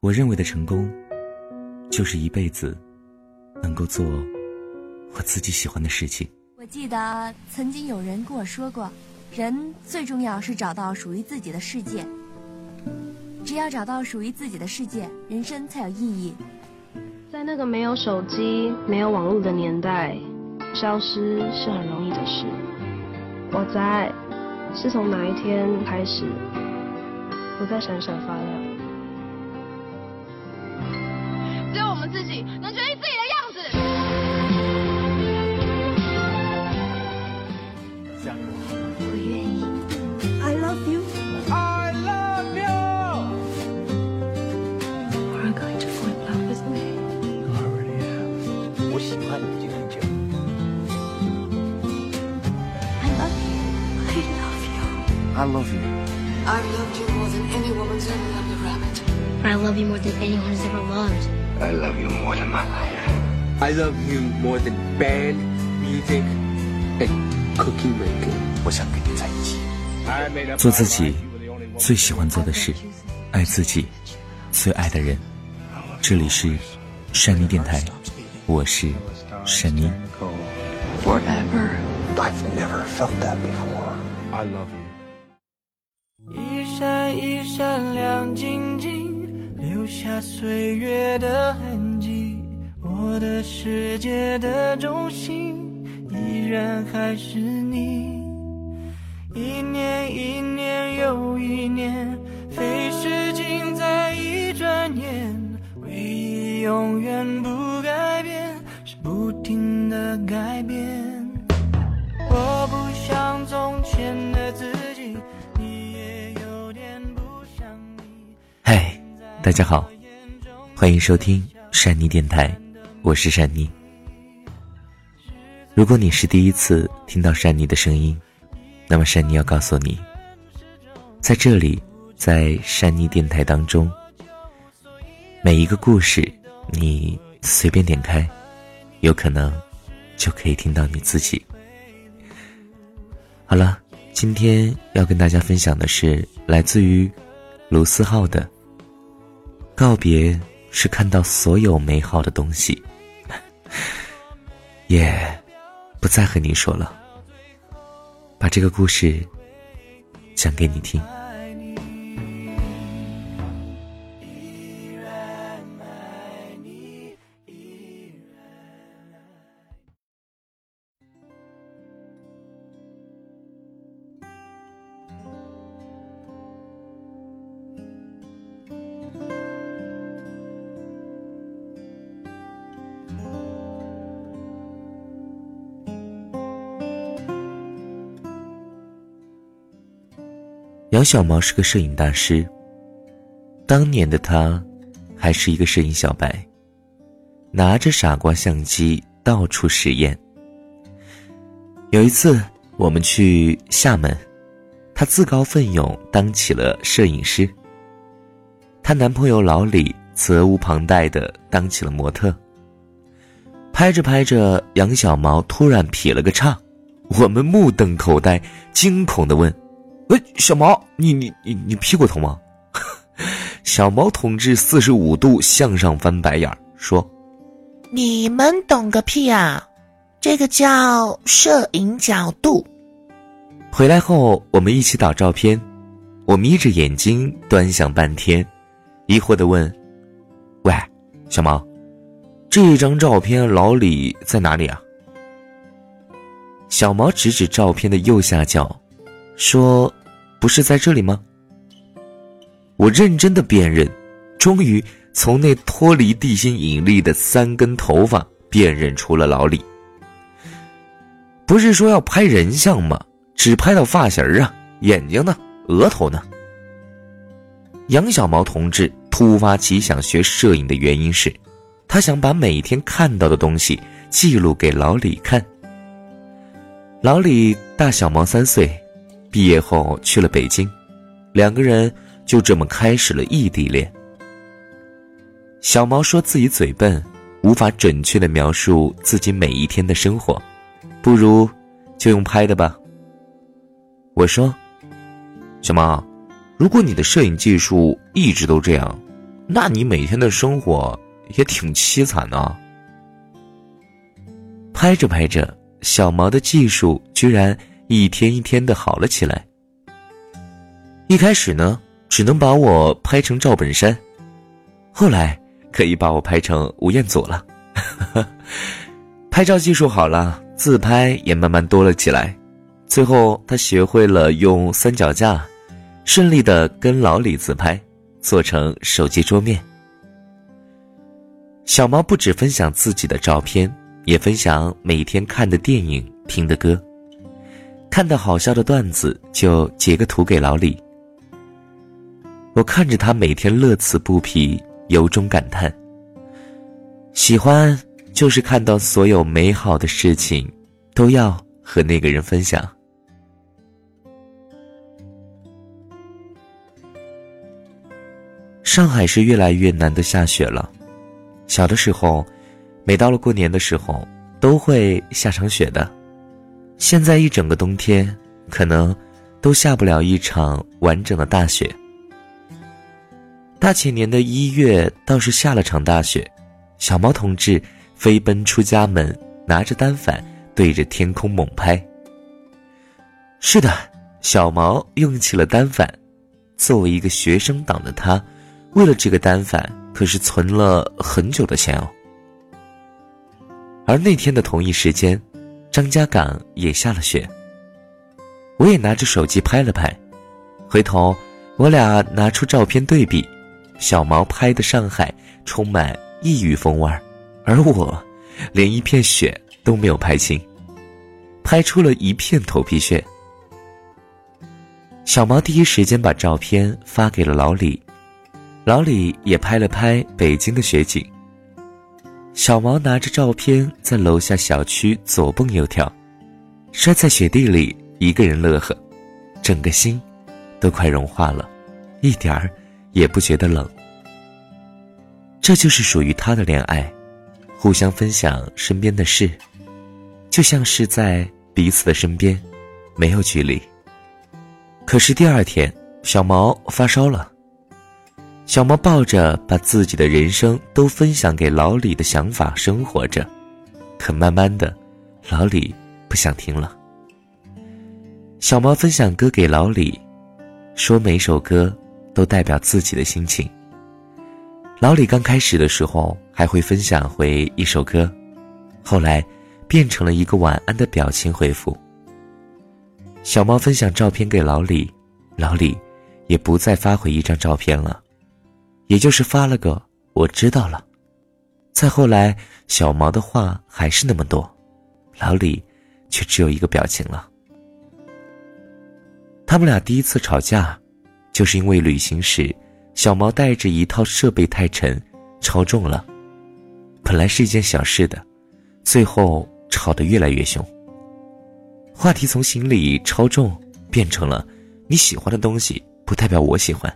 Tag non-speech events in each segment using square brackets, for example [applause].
我认为的成功，就是一辈子能够做我自己喜欢的事情。我记得曾经有人跟我说过，人最重要是找到属于自己的世界。只要找到属于自己的世界，人生才有意义。在那个没有手机、没有网络的年代，消失是很容易的事。我在，是从哪一天开始，不再闪闪发亮。们自己能决定自己的样子。我愿意。I love you. I love you. Are you going to fall in love with me? You already have. 我喜欢你已经很久。I love you. I love you. I love you. I've loved you more than any woman's ever loved a rabbit. I love you more than anyone has ever loved. I love you more than my life. I love you more than band, music, and cookie making. 我想跟你在一起。做自己最喜欢做的事，爱自己最爱的人。这里是山妮电台，我是山妮。Forever. I've never felt that before. I love you. 一闪一闪亮晶晶，留下岁月的痕迹。我的世界的中心，依然还是你。一年一年又一年，飞逝尽在一转眼。唯一永远不改变，是不停的改变。我不像从前大家好，欢迎收听山妮电台，我是山妮。如果你是第一次听到山妮的声音，那么山妮要告诉你，在这里，在山妮电台当中，每一个故事你随便点开，有可能就可以听到你自己。好了，今天要跟大家分享的是来自于卢思浩的告别，是看到所有美好的东西，[laughs] 也不再和你说了。把这个故事讲给你听。杨小毛是个摄影大师。当年的他，还是一个摄影小白，拿着傻瓜相机到处实验。有一次，我们去厦门，他自告奋勇当起了摄影师。她男朋友老李责无旁贷的当起了模特。拍着拍着，杨小毛突然劈了个叉，我们目瞪口呆，惊恐的问。喂，小毛，你你你你屁股疼吗？[laughs] 小毛同志四十五度向上翻白眼儿，说你们懂个屁啊！这个叫摄影角度。：“回来后我们一起导照片。”我眯着眼睛端详半天，疑惑的问：“喂，小毛，这张照片老李在哪里啊？”小毛指指照片的右下角，说：“不是在这里吗？”我认真的辨认，终于从那脱离地心引力的三根头发辨认出了老李。不是说要拍人像吗？只拍到发型啊，眼睛呢？额头呢？杨小毛同志突发奇想学摄影的原因是，他想把每天看到的东西记录给老李看。老李大小毛三岁，毕业后去了北京，两个人就这么开始了异地恋。小毛说自己嘴笨，无法准确的描述自己每一天的生活，不如就用拍的吧。我说：“小毛，如果你的摄影技术一直都这样，那你每天的生活也挺凄惨的。拍着拍着，小毛的技术居然一天一天的好了起来。一开始呢，只能把我拍成赵本山，后来可以把我拍成吴彦祖了。[laughs] 拍照技术好了，自拍也慢慢多了起来。最后，他学会了用三脚架，顺利的跟老李自拍，做成手机桌面。小毛不止分享自己的照片，也分享每天看的电影、听的歌，看到好笑的段子就截个图给老李。我看着他每天乐此不疲，由衷感叹：喜欢就是看到所有美好的事情，都要和那个人分享。上海是越来越难得下雪了。小的时候，每到了过年的时候，都会下场雪的。现在一整个冬天，可能都下不了一场完整的大雪。大前年的一月倒是下了场大雪，小毛同志飞奔出家门，拿着单反对着天空猛拍。是的，小毛用起了单反。作为一个学生党的他。为了这个单反，可是存了很久的钱哦。而那天的同一时间，张家港也下了雪。我也拿着手机拍了拍，回头我俩拿出照片对比，小毛拍的上海充满异域风味儿，而我连一片雪都没有拍清，拍出了一片头皮屑。小毛第一时间把照片发给了老李。老李也拍了拍北京的雪景。小毛拿着照片在楼下小区左蹦右跳，摔在雪地里，一个人乐呵，整个心都快融化了，一点儿也不觉得冷。这就是属于他的恋爱，互相分享身边的事，就像是在彼此的身边，没有距离。可是第二天，小毛发烧了。小猫抱着把自己的人生都分享给老李的想法生活着，可慢慢的，老李不想听了。小猫分享歌给老李，说每首歌都代表自己的心情。老李刚开始的时候还会分享回一首歌，后来变成了一个晚安的表情回复。小猫分享照片给老李，老李也不再发回一张照片了。也就是发了个我知道了，再后来，小毛的话还是那么多，老李却只有一个表情了。他们俩第一次吵架，就是因为旅行时，小毛带着一套设备太沉，超重了。本来是一件小事的，最后吵得越来越凶。话题从行李超重变成了你喜欢的东西不代表我喜欢。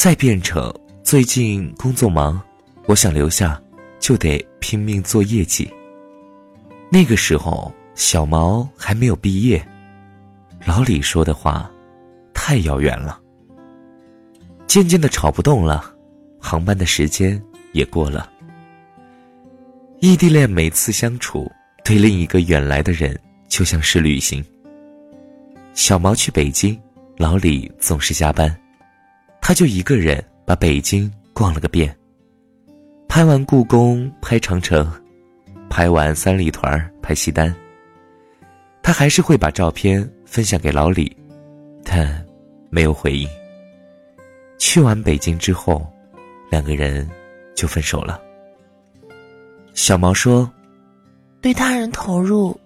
再变成最近工作忙，我想留下，就得拼命做业绩。那个时候小毛还没有毕业，老李说的话太遥远了。渐渐的吵不动了，航班的时间也过了。异地恋每次相处，对另一个远来的人就像是旅行。小毛去北京，老李总是加班。他就一个人把北京逛了个遍，拍完故宫，拍长城，拍完三里屯拍西单。他还是会把照片分享给老李，但没有回应。去完北京之后，两个人就分手了。小毛说：“对他人投入，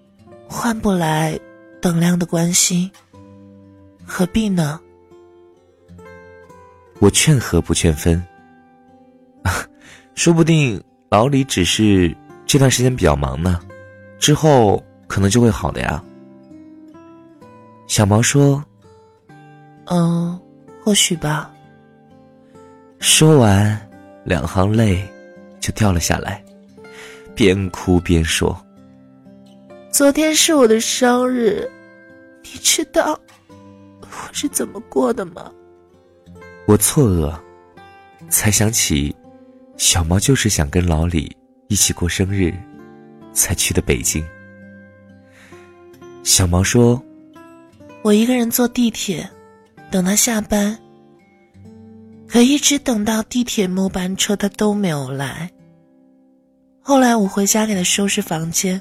换不来等量的关心，何必呢？”我劝和不劝分，[laughs] 说不定老李只是这段时间比较忙呢，之后可能就会好的呀。小毛说：“嗯，或许吧。”说完，两行泪就掉了下来，边哭边说：“昨天是我的生日，你知道我是怎么过的吗？”我错愕，才想起，小毛就是想跟老李一起过生日，才去的北京。小毛说：“我一个人坐地铁，等他下班。可一直等到地铁末班车，他都没有来。后来我回家给他收拾房间，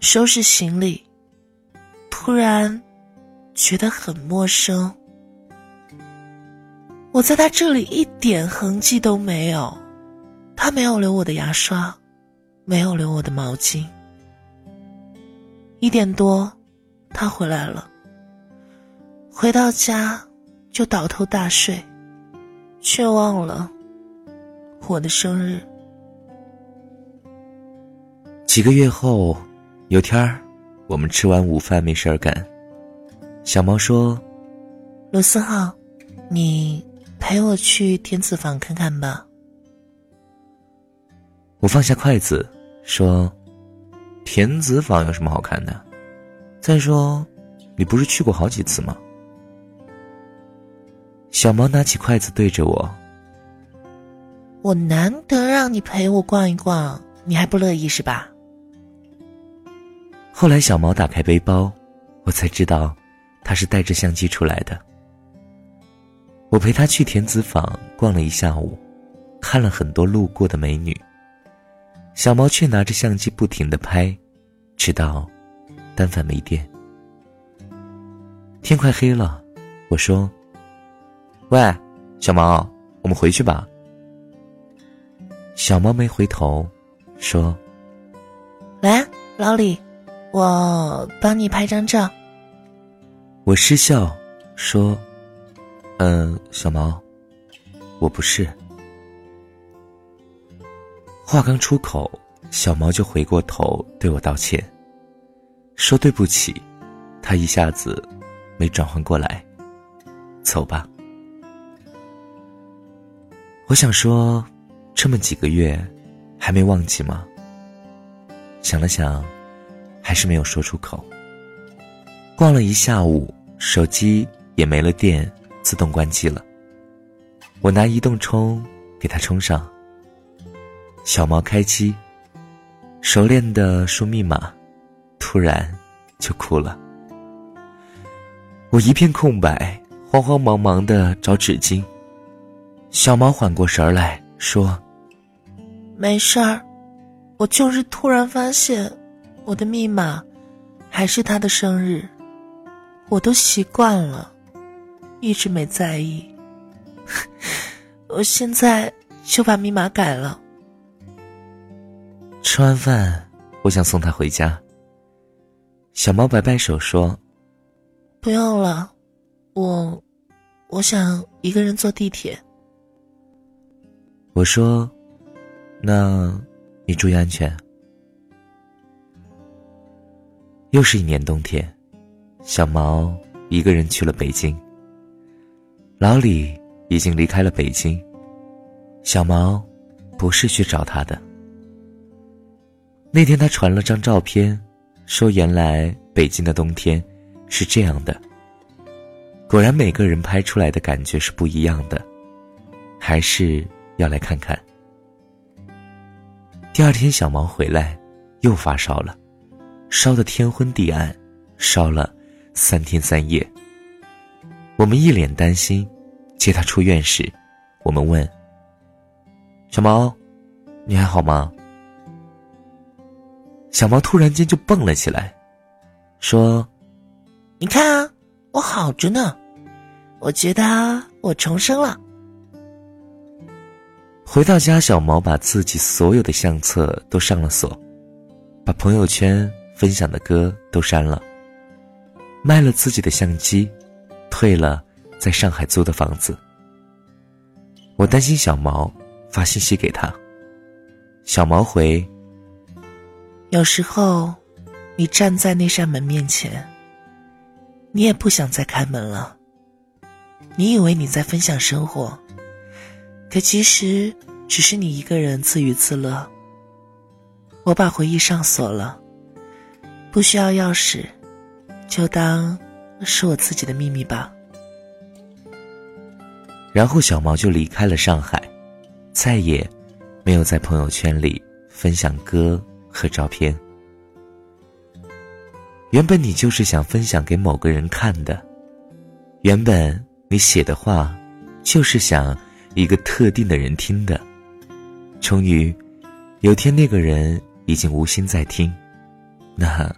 收拾行李，突然觉得很陌生。”我在他这里一点痕迹都没有，他没有留我的牙刷，没有留我的毛巾。一点多，他回来了。回到家就倒头大睡，却忘了我的生日。几个月后，有天儿，我们吃完午饭没事儿干，小猫说：“罗思浩，你。”陪我去天子坊看看吧。我放下筷子，说：“田子坊有什么好看的？再说，你不是去过好几次吗？”小毛拿起筷子对着我：“我难得让你陪我逛一逛，你还不乐意是吧？”后来，小毛打开背包，我才知道，他是带着相机出来的。我陪他去田子坊逛了一下午，看了很多路过的美女。小毛却拿着相机不停的拍，直到单反没电。天快黑了，我说：“喂，小毛，我们回去吧。”小毛没回头，说：“来，老李，我帮你拍张照。”我失笑说。嗯，小毛，我不是。话刚出口，小毛就回过头对我道歉，说对不起。他一下子没转换过来，走吧。我想说，这么几个月，还没忘记吗？想了想，还是没有说出口。逛了一下午，手机也没了电。自动关机了。我拿移动充给它充上。小毛开机，熟练的输密码，突然就哭了。我一片空白，慌慌忙忙的找纸巾。小毛缓过神来说：“没事儿，我就是突然发现，我的密码还是他的生日，我都习惯了。”一直没在意，我现在就把密码改了。吃完饭，我想送他回家。小猫摆摆手说：“不用了，我我想一个人坐地铁。”我说：“那你注意安全。”又是一年冬天，小毛一个人去了北京。老李已经离开了北京，小毛不是去找他的。那天他传了张照片，说原来北京的冬天是这样的。果然每个人拍出来的感觉是不一样的，还是要来看看。第二天小毛回来，又发烧了，烧得天昏地暗，烧了三天三夜。我们一脸担心，接他出院时，我们问：“小毛，你还好吗？”小毛突然间就蹦了起来，说：“你看啊，我好着呢，我觉得我重生了。”回到家，小毛把自己所有的相册都上了锁，把朋友圈分享的歌都删了，卖了自己的相机。退了，在上海租的房子。我担心小毛，发信息给他。小毛回：有时候，你站在那扇门面前，你也不想再开门了。你以为你在分享生活，可其实只是你一个人自娱自乐。我把回忆上锁了，不需要钥匙，就当。是我自己的秘密吧。然后小毛就离开了上海，再也没有在朋友圈里分享歌和照片。原本你就是想分享给某个人看的，原本你写的话就是想一个特定的人听的。终于，有天那个人已经无心再听，那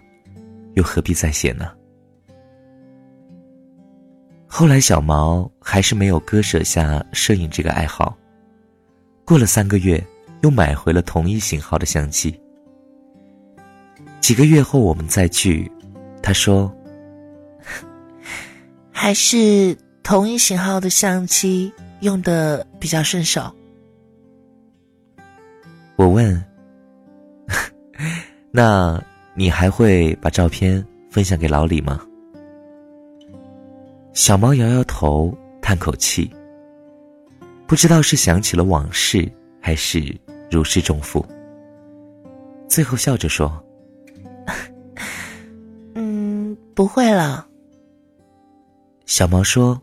又何必再写呢？后来，小毛还是没有割舍下摄影这个爱好。过了三个月，又买回了同一型号的相机。几个月后，我们再聚。他说：“还是同一型号的相机用的比较顺手。”我问：“ [laughs] 那你还会把照片分享给老李吗？”小猫摇摇头，叹口气。不知道是想起了往事，还是如释重负。最后笑着说。嗯不会了，小猫说：“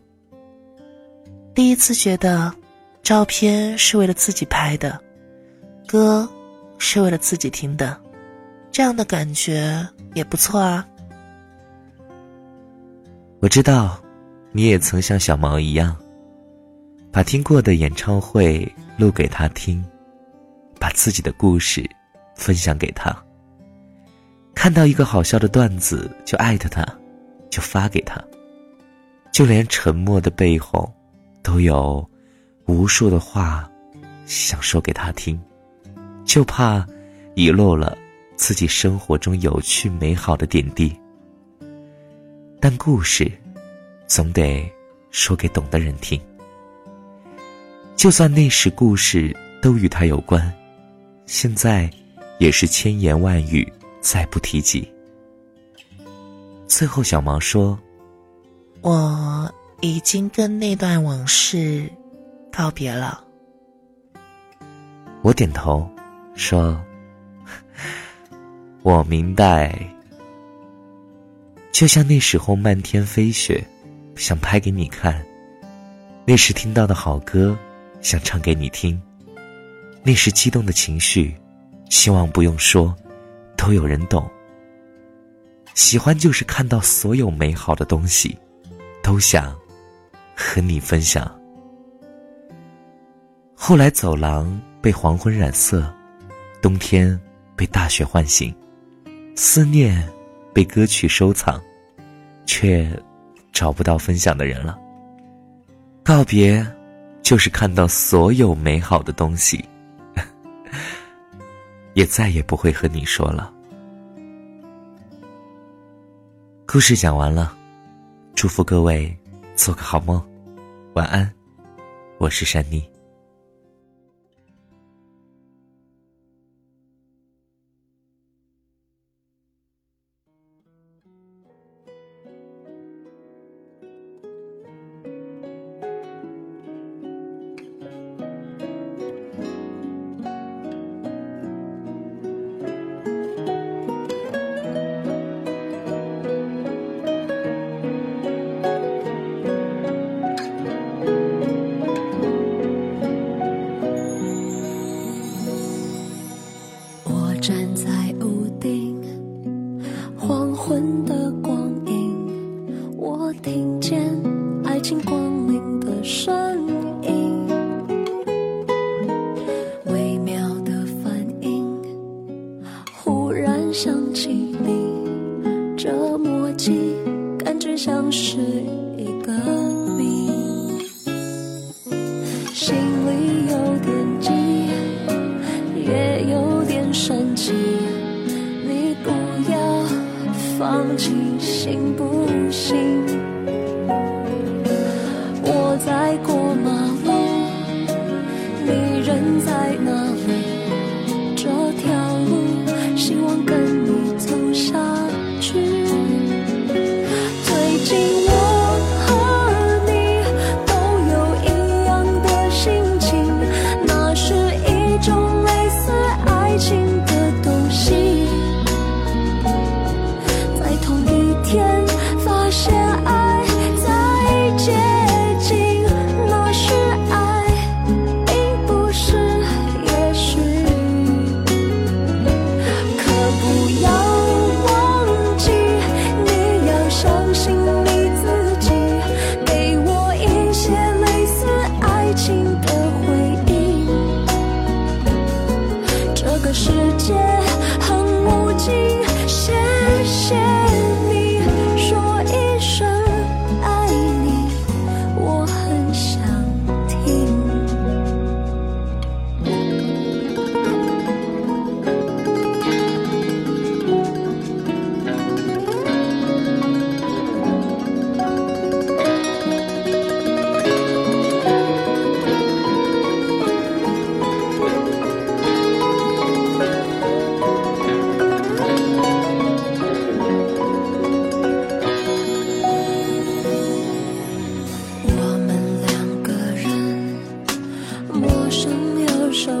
第一次觉得，照片是为了自己拍的，歌是为了自己听的，这样的感觉也不错啊。”我知道，你也曾像小毛一样，把听过的演唱会录给他听，把自己的故事分享给他。看到一个好笑的段子就艾特他，就发给他。就连沉默的背后，都有无数的话想说给他听，就怕遗漏了自己生活中有趣美好的点滴。但故事总得说给懂的人听，就算那时故事都与他有关，现在也是千言万语。再不提及。最后，小毛说：“我已经跟那段往事告别了。”我点头说：“我明白。”就像那时候漫天飞雪，想拍给你看；那时听到的好歌，想唱给你听；那时激动的情绪，希望不用说。都有人懂。喜欢就是看到所有美好的东西，都想和你分享。后来走廊被黄昏染色，冬天被大雪唤醒，思念被歌曲收藏，却找不到分享的人了。告别，就是看到所有美好的东西。也再也不会和你说了。故事讲完了，祝福各位做个好梦，晚安。我是珊妮。站在人在哪？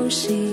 熟悉，